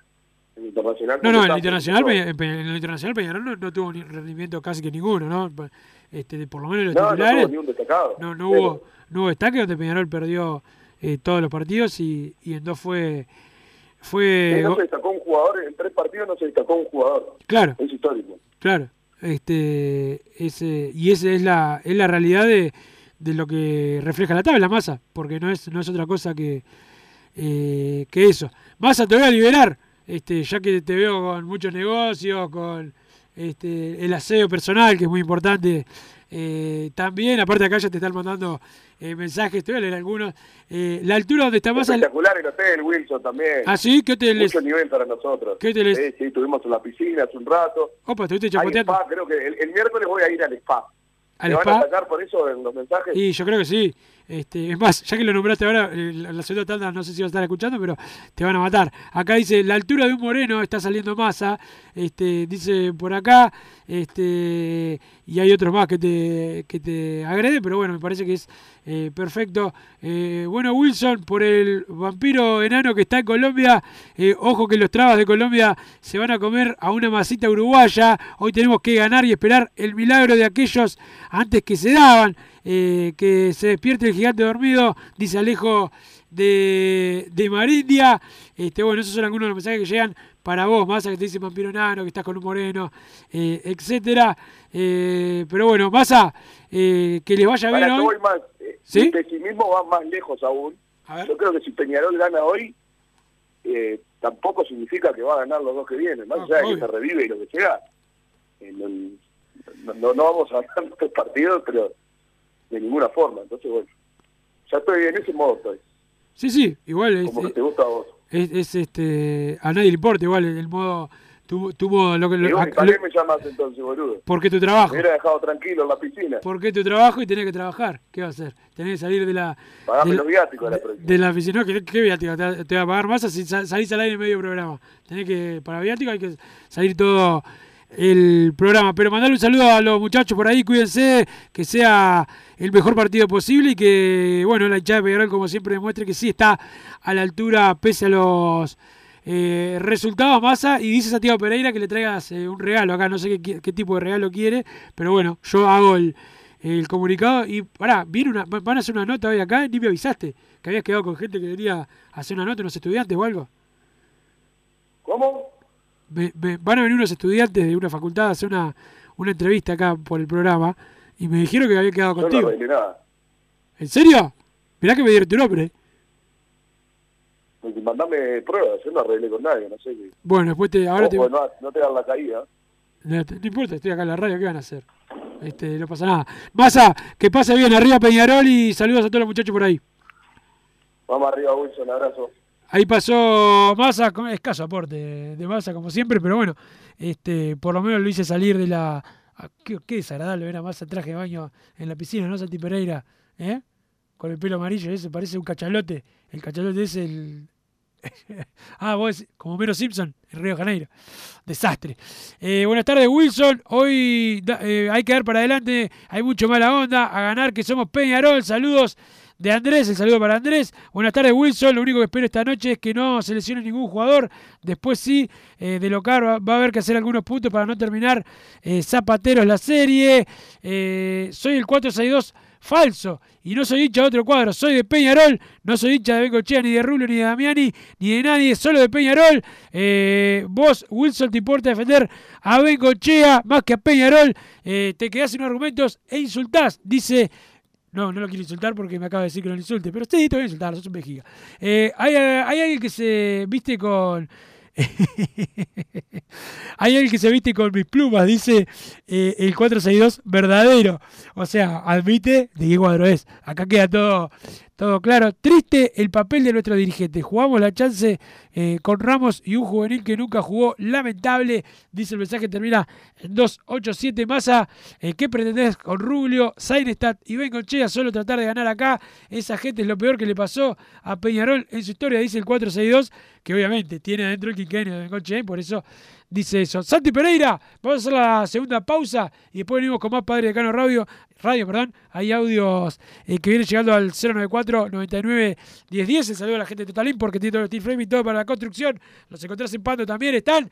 el internacional. No, no, en el internacional, Peña- en Pe- en el internacional Peñarol no, no tuvo ni rendimiento casi que ninguno, ¿no? Este, de- por lo menos los No, no titulares. tuvo ni un destacado. No, no Pero- hubo, no hubo destaque donde Peñarol perdió eh, todos los partidos y, y en dos fue. fue no se destacó un jugador, en tres partidos no se destacó un jugador. Claro. Es histórico. Claro, este, ese, y esa es la, es la realidad de, de lo que refleja la tabla, Massa, porque no es, no es otra cosa que, eh, que eso. Massa, te voy a liberar, este, ya que te veo con muchos negocios, con este, el aseo personal, que es muy importante. eh, también, aparte acá ya te están mandando eh, mensajes, te voy a leer algunos. Eh, la altura donde está Massa... Espectacular el hotel, Wilson también. Ah, sí, ¿qué hotel es? Mucho nivel para nosotros. ¿Qué hotel? Sí, sí, estuvimos en la piscina hace un rato. Opa, estuviste chapoteando. spa, creo que el, el miércoles voy a ir al spa. ¿Al ¿Me van a sacar por eso en los mensajes? Y yo creo que sí. Este, es más, ya que lo nombraste ahora, eh, la, segunda tanda no sé si vas a estar escuchando, pero te van a matar. Acá dice, la altura de un moreno está saliendo masa. Este, dice por acá, este, y hay otros más que te, que te agrede, pero bueno, me parece que es eh, perfecto. Eh, bueno, Wilson, por el vampiro enano que está en Colombia, ojo que los trabas de Colombia se van a comer a una masita uruguaya. Hoy tenemos que ganar y esperar el milagro de aquellos antes que se daban. Eh, que se despierte el gigante dormido, dice Alejo de, de Marindia. Este, bueno, esos son algunos de los mensajes que llegan para vos, Massa, que te dice vampiro enano, que estás con un moreno, eh, etcétera. Eh, pero bueno, Massa, eh, que les vaya bien hoy. voy más, eh, ¿Sí? Mi pesimismo va más lejos aún. Yo creo que si Peñarol gana hoy, eh, tampoco significa que va a ganar los dos que vienen. Más Ah, allá de que se revive y lo que sea. eh, no, no, no vamos a ganar estos partidos, pero de ninguna forma. Entonces, bueno, ya estoy en ese modo. Estoy, Sí, sí, igual es, como que te gusta a vos. es, es, este a nadie le importa igual el, modo Tuvo, tuvo lo que... Lo- vos, ¿y ¿para qué me llamas entonces, boludo? porque tu trabajo. Me hubiera dejado tranquilo en la piscina. Porque tu trabajo y tenés que trabajar. ¿Qué va a hacer? Tenés que salir de la. Pagame de, los viáticos a la próxima. de la oficina. No, ¿qué, qué viático? Te, te va a pagar más si sa- salís al aire en medio programa. Tenés que. Para viático hay que salir todo el programa. Pero mandarle un saludo a los muchachos por ahí. Cuídense. Que sea el mejor partido posible. Y que, bueno, la hinchada de Peñarol, como siempre, demuestre que sí está a la altura, pese a los. eh, resultados Massa y dice Santiago Pereira que le traigas eh, un regalo acá, no sé qué, tipo de regalo quiere, pero bueno, yo hago el, comunicado y pará, viene una, va- van a hacer una nota hoy acá, ni me avisaste que habías quedado con gente que quería hacer una nota, unos estudiantes o algo. ¿Cómo? Me- me- van a venir unos estudiantes de una facultad a hacer una, una entrevista acá por el programa y me dijeron que había quedado Yo contigo. nada. ¿En serio? Mirá que me dieron tu nombre. Porque Mandame pruebas, yo no arreglé con nadie, no sé qué. Bueno, después te, ahora te, no, no te dan la caída. No, te- no importa, estoy acá en la radio, ¿qué van a hacer? Este, no pasa nada. Massa, que pase bien arriba Peñarol y saludos a todos los muchachos por ahí. Vamos arriba, Wilson, abrazo. Ahí pasó Massa, escaso aporte de Massa como siempre, pero bueno, este, por lo menos lo hice salir de la... ah, Qué, qué desagradable ver a Massa traje de baño en la piscina, ¿no? Santi Pereira, ¿eh? Con el pelo amarillo ese, parece un cachalote. El cachalote es el... ah, vos, como Mero Simpson, en Río de Janeiro. Desastre. Eh, buenas tardes, Wilson. Hoy eh, hay que dar para adelante. Hay mucho mala onda. A ganar que somos Peñarol. Saludos de Andrés. El saludo para Andrés. Buenas tardes, Wilson. Lo único que espero esta noche es que no se lesione ningún jugador. Después sí, eh, de local va, va a haber que hacer algunos puntos para no terminar eh, zapateros la serie. Eh, soy el 462 falso y no soy hincha de otro cuadro, soy de Peñarol, no soy hincha de Bengochea, ni de Rubio, ni de Damiani, ni de nadie, solo de Peñarol. Eh, vos, Wilson, te importa defender a Bengochea más que a Peñarol, te quedás sin argumentos e insultás, dice... No, no lo quiero insultar porque me acaba de decir que no lo insulte, pero sí, te voy a insultar, sos un vejiga. Eh, hay, hay alguien que se viste con... Hay alguien que se viste con mis plumas, dice eh, el 462 verdadero. O sea, admite de qué cuadro es. Acá queda todo, todo claro. Triste el papel de nuestro dirigente. Jugamos la chance eh, con Ramos y un juvenil que nunca jugó. Lamentable, dice el mensaje, termina en 287 masa. Eh, ¿Qué pretendés con Rubio, Sainestad y Bengochea? Solo tratar de ganar acá. Esa gente es lo peor que le pasó a Peñarol en su historia, dice el 462, que obviamente tiene adentro el quinquenio de Bengochea y por eso dice eso. Santi Pereira, vamos a hacer la segunda pausa y después venimos con más Padre de Cano Radio. Radio, perdón. Hay audios eh, que vienen llegando al 094 99 1010. El saludo a la gente de Totalín porque tiene todo el steel frame y todo para la construcción. Los encontrás en Pando también. Están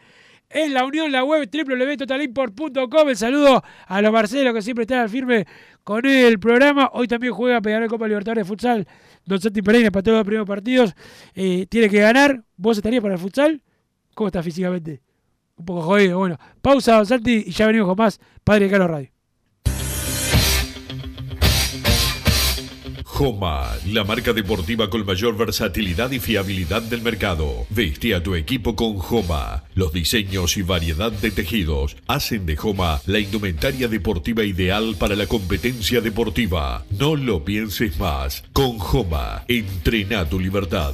en la unión, la web www.totalimport.com. El saludo a los Marcelos que siempre están al firme con el programa. Hoy también juega Peñarol Copa Libertadores de Futsal. Don Santi Pereira para todos los primeros partidos. Eh, tiene que ganar. ¿Vos estarías para el futsal? ¿Cómo estás físicamente? Un poco jodido. Bueno, pausa, Santi, y ya venimos con más Padre de Cano Radio. Joma, la marca deportiva con mayor versatilidad y fiabilidad del mercado. Veste a tu equipo con Joma. Los diseños y variedad de tejidos hacen de Joma la indumentaria deportiva ideal para la competencia deportiva. No lo pienses más. Con Joma, entrena tu libertad.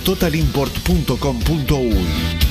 www.totalimport.com.uy.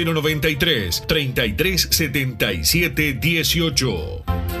093 33 77 18.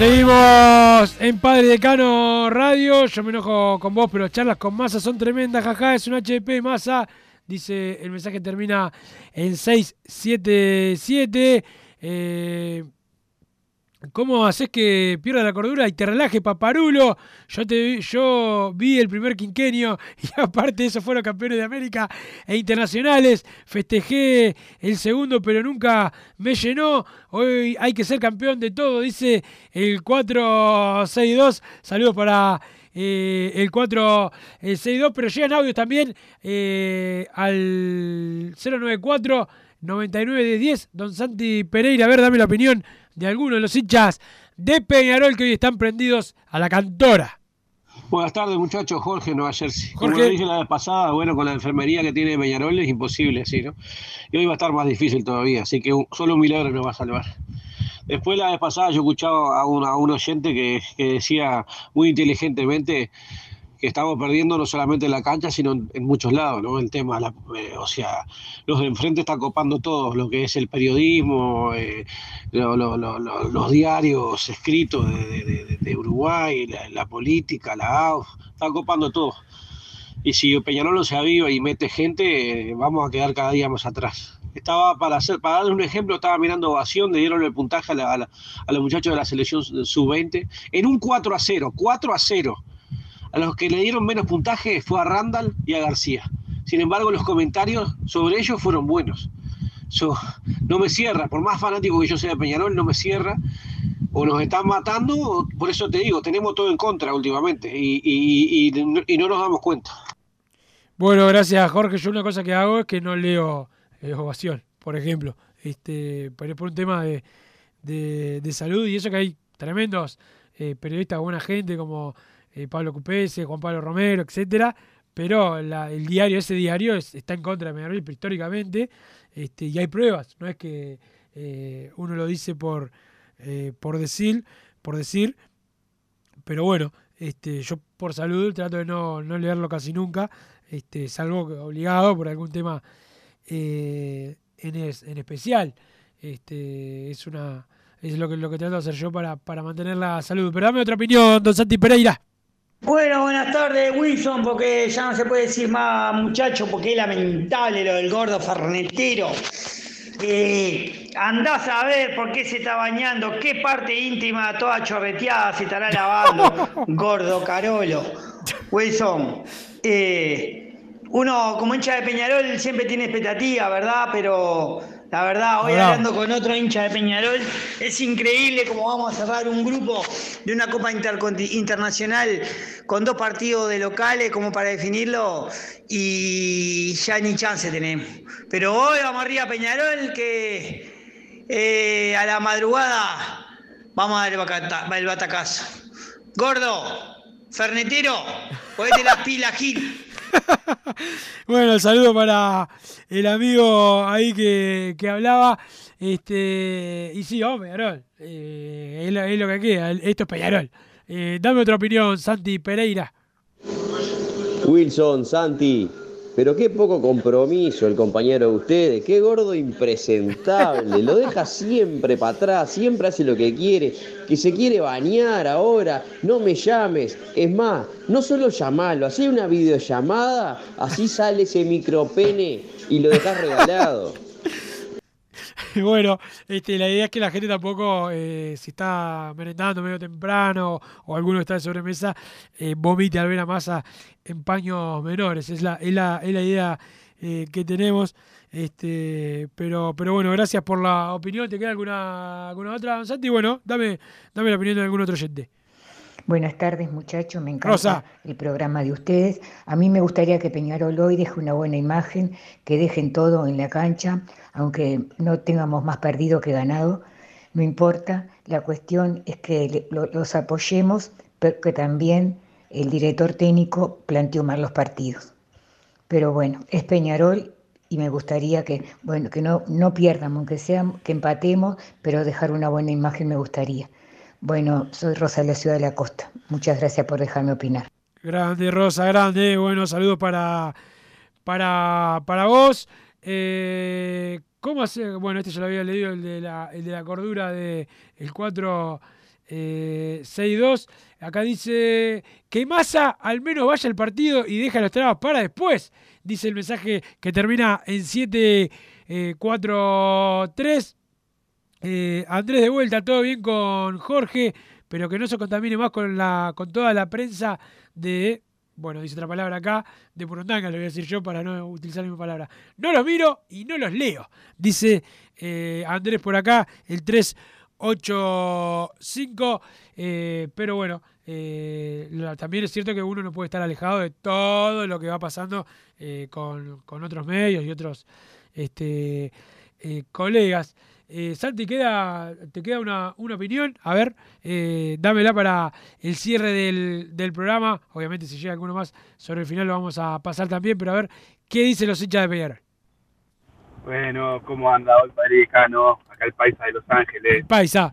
Seguimos en Padre Decano Radio. Yo me enojo con vos, pero charlas con masa son tremendas. Jaja, es un HP masa. Dice el mensaje termina en 677. Eh, ¿Cómo haces que pierda la cordura y te relaje, paparulo? Yo te yo vi el primer quinquenio y aparte de eso fueron campeones de América e internacionales. Festejé el segundo, pero nunca me llenó. Hoy hay que ser campeón de todo, dice el 462. Saludos para eh, el 462, pero llegan audios también eh, al 094 99 de 10. Don Santi Pereira, a ver, dame la opinión de algunos de los hinchas de Peñarol que hoy están prendidos a la cantora. Buenas tardes, muchachos. Jorge, Nueva Jersey. Como Jorge. lo dije la vez pasada, bueno, con la enfermería que tiene Peñarol es imposible así, ¿no? Y hoy va a estar más difícil todavía, así que un- solo un milagro nos va a salvar. Después, la vez pasada, yo escuchaba a un, a un oyente que, que decía muy inteligentemente que estamos perdiendo no solamente en la cancha, sino en, muchos lados, ¿no? El tema, la- eh, o sea, los de enfrente están copando todos, lo que es el periodismo, eh, lo- lo- lo- lo- los diarios escritos de, de- Uruguay, la, política, la AUF, están copando todo. Y si Peñarol no se aviva y mete gente, eh, vamos a quedar cada día más atrás. Estaba para hacer, para darle un ejemplo, estaba mirando ovación, le dieron el puntaje a, la- a a los muchachos de la selección sub-20 en un 4 a 0, 4 a 0. A los que le dieron menos puntaje fue a Randall y a García. Sin embargo, los comentarios sobre ellos fueron buenos. No me cierra, por más fanático que yo sea de Peñarol, no me cierra. O nos están matando, o- por eso te digo, tenemos todo en contra últimamente y, no- nos damos cuenta. Bueno, gracias Jorge. Yo una cosa que hago es que no leo eh, ovación, por ejemplo, este, por, por un tema de salud y eso que hay tremendos eh, periodistas, buena gente como eh, Pablo Cupese, Juan Pablo Romero, etcétera. pero el diario, ese diario es- está en contra de Peñarol históricamente, este, y hay pruebas, no es que eh, uno lo dice por, eh, por decir, por decir, pero bueno, este, yo por salud trato de no, no leerlo casi nunca, este, salvo obligado por algún tema en, en especial. Este, es una es lo que, lo que trato de hacer yo para, para mantener la salud. Pero dame otra opinión, don Santi Pereira. Bueno, buenas tardes, Wilson, porque ya no se puede decir más muchacho, porque es lamentable lo del gordo farnetero. Eh, andás a ver por qué se está bañando, qué parte íntima toda chorreteada se estará lavando, gordo Carolo. Wilson, eh, uno como hincha de Peñarol siempre tiene expectativa, ¿verdad? Pero la verdad, hoy hablando con otro hincha de Peñarol, es increíble cómo vamos a cerrar un grupo de una Copa Internacional con dos partidos de locales como para definirlo y ya ni chance tenemos. Pero hoy vamos arriba a Peñarol que eh, a la madrugada vamos a dar el, bacata- el batacazo. Gordo, Fernetero, ponete las pilas, Gil. Bueno, saludo para el amigo ahí que, que hablaba. Este, y sí, Peñarol. Eh, es, lo, es lo que queda. Esto es Peñarol. Eh, dame otra opinión, Santi Pereira. Wilson, Santi, pero qué poco compromiso el compañero de ustedes, qué gordo impresentable, lo deja siempre para atrás, siempre hace lo que quiere, que se quiere bañar ahora, no me llames, es más, no solo llamarlo, hace una videollamada, así sale ese micropene y lo dejas regalado. bueno, este, la idea es que la gente tampoco, eh, si está merendando medio temprano o alguno está de sobremesa, eh, vomite al ver a masa en paños menores. Es la, es la, es la idea eh, que tenemos. Este, pero, pero bueno, gracias por la opinión. ¿Te queda alguna, alguna otra, Santi? Bueno, dame, dame la opinión de algún otro oyente. Buenas tardes, muchachos. Me encanta Rosa. el programa de ustedes. A mí me gustaría que Peñarol hoy deje una buena imagen, que dejen todo en la cancha, aunque no tengamos más perdido que ganado. No importa. La cuestión es que los apoyemos, pero que también el director técnico planteó mal los partidos. Pero bueno, es Peñarol y me gustaría que, bueno, que no, no pierdamos, aunque sea que empatemos, pero dejar una buena imagen me gustaría. Bueno, soy Rosa de la Ciudad de la Costa. Muchas gracias por dejarme opinar. Grande, Rosa, grande. Bueno, saludos para, para, para vos. Eh, ¿Cómo hace? Bueno, este ya lo había leído, el de la, el de la cordura de el 4 eh, 6-2. Acá dice que Massa al menos vaya al partido y deja los trabas para después. Dice el mensaje que termina en 7 eh, 4-3. Andrés de vuelta, todo bien con Jorge, pero que no se contamine más con la con toda la prensa de, bueno, dice otra palabra acá, de Purundanga, lo voy a decir yo para no utilizar misma palabra. No los miro y no los leo, dice eh, Andrés por acá, el 385, eh, pero bueno, eh, también es cierto que uno no puede estar alejado de todo lo que va pasando con, con otros medios y otros este, colegas. Eh, Santi, queda, te queda una, una opinión. A ver, eh, dámela para el cierre del, del programa. Obviamente, si llega alguno más sobre el final, lo vamos a pasar también. Pero a ver, ¿qué dicen los hinchas de Peñarol? Bueno, ¿cómo anda hoy Padre? Acá el paisa de Los Ángeles. Paisa.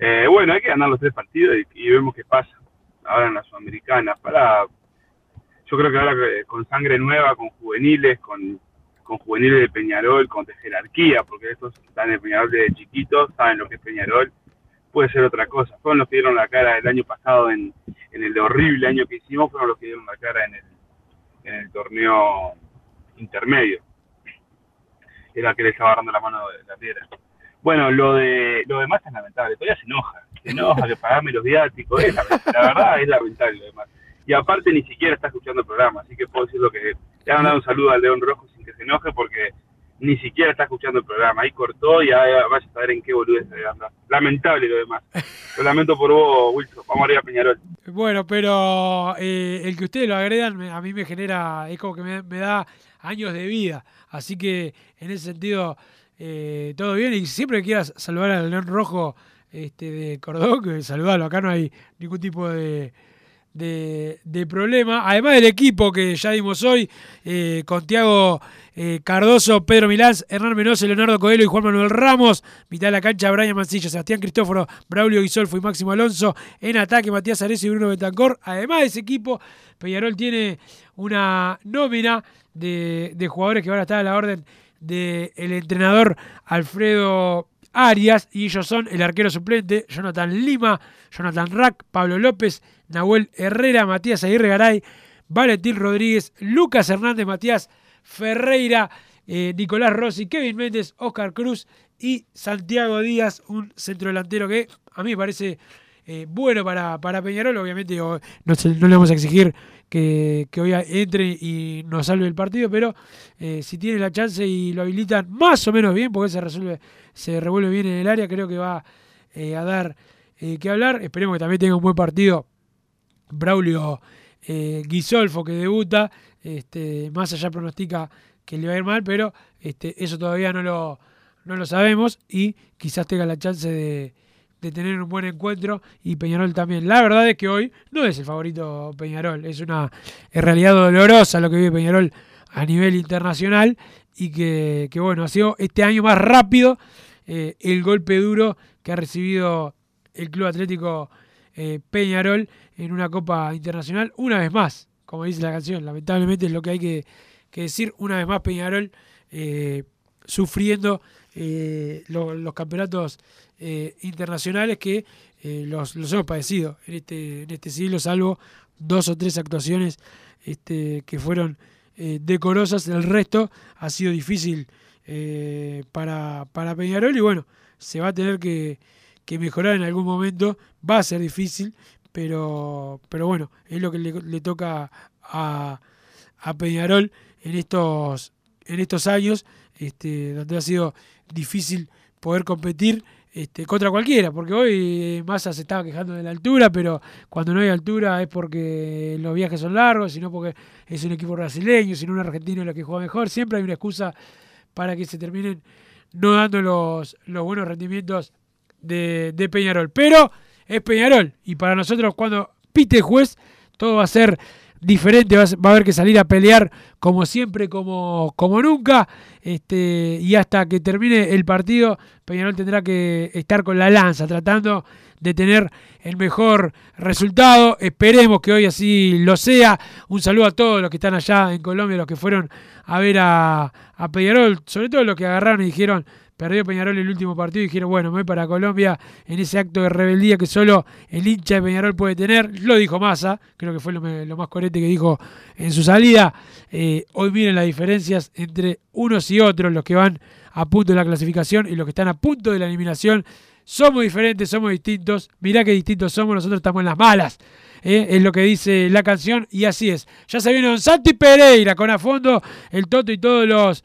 Eh, bueno, hay que ganar los tres partidos y, y vemos qué pasa ahora en la Sudamericana. Para, yo creo que ahora eh, con sangre nueva, con juveniles, con, con juveniles de Peñarol, con de jerarquía, porque estos están en Peñarol desde chiquitos, saben lo que es Peñarol, puede ser otra cosa. Fueron los que dieron la cara el año pasado en, en el horrible año que hicimos, fueron los que dieron la cara en el, en el torneo intermedio. Era que le estaba agarrando la mano de la piedra. Bueno, lo de lo demás es lamentable, todavía se enoja, se enoja que pagarme los viáticos, es lamentable, la verdad es lamentable lo demás. Y aparte ni siquiera está escuchando el programa, así que puedo decir lo que le han dado un saludo al León Rojo sin que se enoje porque ni siquiera está escuchando el programa, ahí cortó y ahora vaya a saber en qué boludez se anda. Lamentable lo demás. Lo lamento por vos, Wilson, vamos arriba Peñarol. Bueno, pero eh, el que ustedes lo agredan me- a mí me genera, es como que me, me da años de vida. Así que en ese sentido, eh, todo bien. Y siempre que quieras saludar al León Rojo este, de Cordón, que saludalo. Acá no hay ningún tipo de, de, de problema. Además del equipo que ya dimos hoy, eh, con Tiago eh, Cardoso, Pedro Milán, Hernán Menose, Leonardo Coelho y Juan Manuel Ramos. Mitad de la cancha, Brian Mancilla, Sebastián Cristóforo, Braulio Guisolfo y Máximo Alonso. En ataque, Matías Arezo y Bruno Betancor. Además de ese equipo, Peñarol tiene una nómina de, de jugadores que van a estar a la orden del entrenador Alfredo Arias y ellos son el arquero suplente Jonathan Lima, Jonathan Rack, Pablo López, Nahuel Herrera, Matías Aguirre Garay, Valentín Rodríguez, Lucas Hernández, Matías Ferreira, eh, Nicolás Rossi, Kevin Méndez, Oscar Cruz y Santiago Díaz, un centrodelantero que a mí me parece eh, bueno para, para Peñarol. Obviamente no, le vamos a exigir que, que, hoy entre y nos salve el partido, pero eh, si tiene la chance y lo habilitan más o menos bien, porque se resuelve, se revuelve bien en el área, creo que va a dar que hablar. Esperemos que también tenga un buen partido Braulio Guisolfo, que debuta. Este, más allá pronostica que le va a ir mal, pero este, eso todavía no lo, no lo sabemos y quizás tenga la chance de, de, tener un buen encuentro y Peñarol también. La verdad es que hoy no es el favorito Peñarol, es una realidad dolorosa lo que vive Peñarol a nivel internacional y que, bueno, ha sido este año más rápido eh, el golpe duro que ha recibido el Club Atlético eh, Peñarol en una Copa Internacional una vez más como dice la canción. Lamentablemente es lo que hay que, decir. Una vez más, Peñarol eh, sufriendo los campeonatos eh, internacionales que los, los, hemos padecido en este, en este siglo, salvo dos o tres actuaciones este, que fueron decorosas. El resto ha sido difícil para, para Peñarol y bueno, se va a tener que, que mejorar en algún momento. Va a ser difícil, pero, pero bueno, es lo que le, toca a, a, Peñarol en estos, en estos años, este, donde ha sido difícil poder competir este, contra cualquiera, porque hoy Massa se estaba quejando de la altura, pero cuando no hay altura es porque los viajes son largos, sino porque es un equipo brasileño, sino un argentino el que juega mejor, siempre hay una excusa para que se terminen no dando los, los buenos rendimientos de, de Peñarol. Pero es Peñarol. Y para nosotros, cuando pite juez, todo va a ser diferente, va a, haber que salir a pelear como siempre, como, como nunca. Este, y hasta que termine el partido, Peñarol tendrá que estar con la lanza, tratando de tener el mejor resultado. Esperemos que hoy así lo sea. Un saludo a todos los que están allá en Colombia, los que fueron a ver a, a Peñarol, sobre todo los que agarraron y dijeron Perdió Peñarol el último partido y dijeron, bueno, me voy para Colombia en ese acto de rebeldía que solo el hincha de Peñarol puede tener. Lo dijo Massa, creo que fue lo, más coherente que dijo en su salida. Eh, hoy miren las diferencias entre unos y otros, los que van a punto de la clasificación y los que están a punto de la eliminación. Somos diferentes, somos distintos. Mirá qué distintos somos, nosotros estamos en las malas. Eh, es lo que dice la canción y así es. Ya se viene Don Santi Pereira con a fondo el Toto y todos los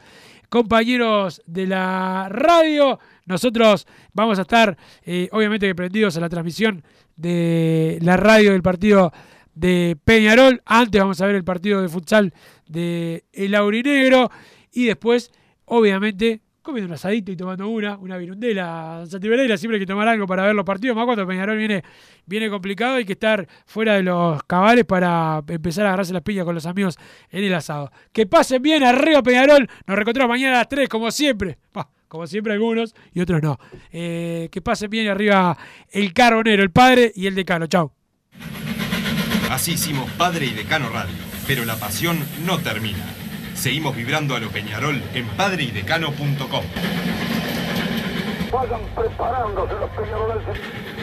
compañeros de la radio. Nosotros vamos a estar, eh, obviamente, prendidos a la transmisión de la radio del partido de Peñarol. Antes vamos a ver el partido de futsal de El Aurinegro. Y después, obviamente, comiendo un asadito y tomando una, una virundela. Santi Pereira siempre hay que tomar algo para ver los partidos, más cuando Peñarol viene, viene complicado, hay que estar fuera de los cabales para empezar a agarrarse las piñas con los amigos en el asado. Que pasen bien arriba Peñarol, nos reencontramos mañana a las 3 como siempre. como siempre algunos y otros no. Eh, que pasen bien arriba el carbonero, el padre y el decano. Chau. Así hicimos Padre y Decano Radio, pero la pasión no termina. Seguimos vibrando a lo Peñarol en padreidecano.com. Vayan preparándose los.